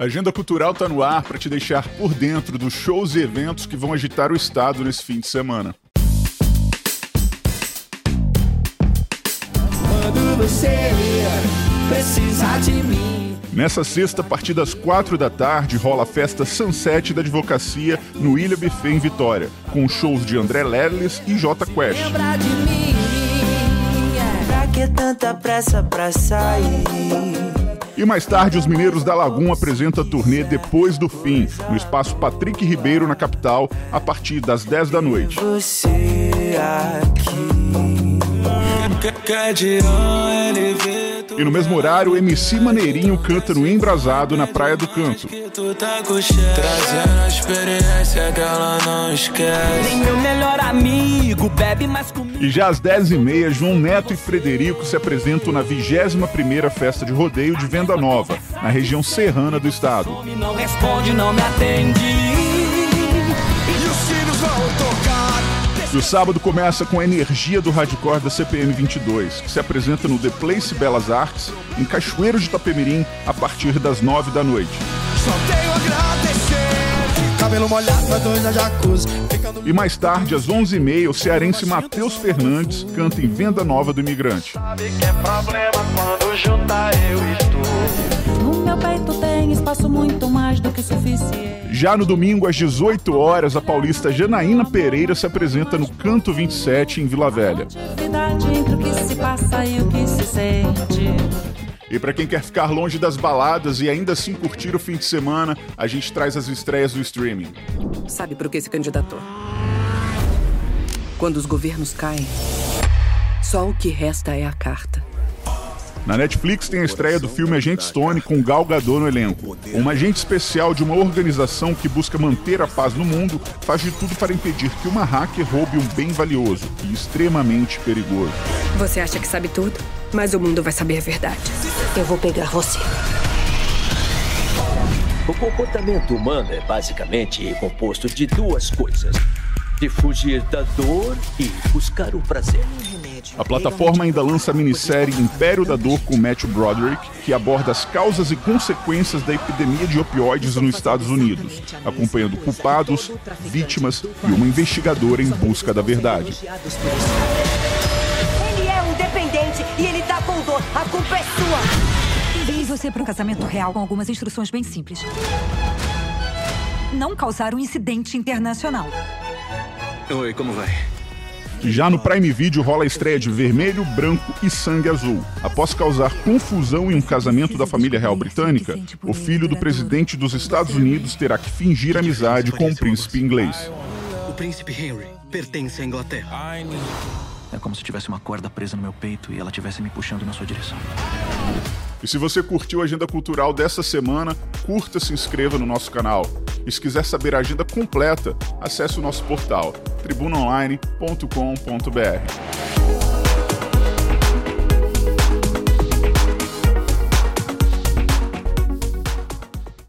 A Agenda Cultural está no ar para te deixar por dentro dos shows e eventos que vão agitar o estado nesse fim de semana. Quando você precisar de mim. Nessa sexta, a partir das quatro da tarde, rola a festa Sunset da Advocacia no Ilha Buffet em Vitória, com shows de André Lerles e J Quest. Mim, é. pra que tanta pressa pra sair? E mais tarde, os Mineiros da Lagoa apresentam a turnê Depois do Fim, no espaço Patrick Ribeiro, na capital, a partir das 10 da noite. Você aqui. E no mesmo horário, o MC Maneirinho canta no Embrasado na Praia do Canto. E já às 10h30, João Neto e Frederico se apresentam na 21ª Festa de Rodeio de Venda Nova, na região serrana do estado. Não responde, não me atende. E o sábado começa com a energia do hardcore da CPM 22, que se apresenta no The Place Belas Artes, em Cachoeiro de Itapemirim, a partir das 9 da noite. E mais tarde, às 11h30, o cearense Matheus Fernandes canta em Venda Nova do Imigrante. Sabe que é problema quando juntar eu estou. No meu peito tem espaço muito mais do que suficiente. Já no domingo, às 18 horas, a paulista Janaína Pereira se apresenta no Canto 27, em Vila Velha. E para quem quer ficar longe das baladas e ainda assim curtir o fim de semana, a gente traz as estreias do streaming. Sabe por que se candidatou? Quando os governos caem, só o que resta é a carta. Na Netflix tem a estreia do filme Agente Stone com Gal Gadot no elenco. Um agente especial de uma organização que busca manter a paz no mundo faz de tudo para impedir que uma hacker roube um bem valioso e extremamente perigoso. Você acha que sabe tudo, mas o mundo vai saber a verdade. Eu vou pegar você. O comportamento humano é basicamente composto de duas coisas: de fugir da dor e buscar o prazer. A plataforma ainda lança a minissérie Império da Dor com Matthew Broderick, que aborda as causas e consequências da epidemia de opioides nos Estados Unidos, acompanhando culpados, vítimas e uma investigadora em busca da verdade. Ele é um dependente e ele tá com dor. A culpa é sua. Enviei você para um casamento real com algumas instruções bem simples. Não causar um incidente internacional. Oi, como vai? Já no Prime Video rola a estreia de Vermelho, Branco e Sangue Azul. Após causar confusão em um casamento da família real britânica, o filho do presidente dos Estados Unidos terá que fingir amizade com o príncipe inglês. O príncipe Henry pertence à Inglaterra. É como se tivesse uma corda presa no meu peito e ela estivesse me puxando na sua direção. E se você curtiu a agenda cultural dessa semana, curta, se inscreva no nosso canal. E se quiser saber a agenda completa, acesse o nosso portal tribunaonline.com.br.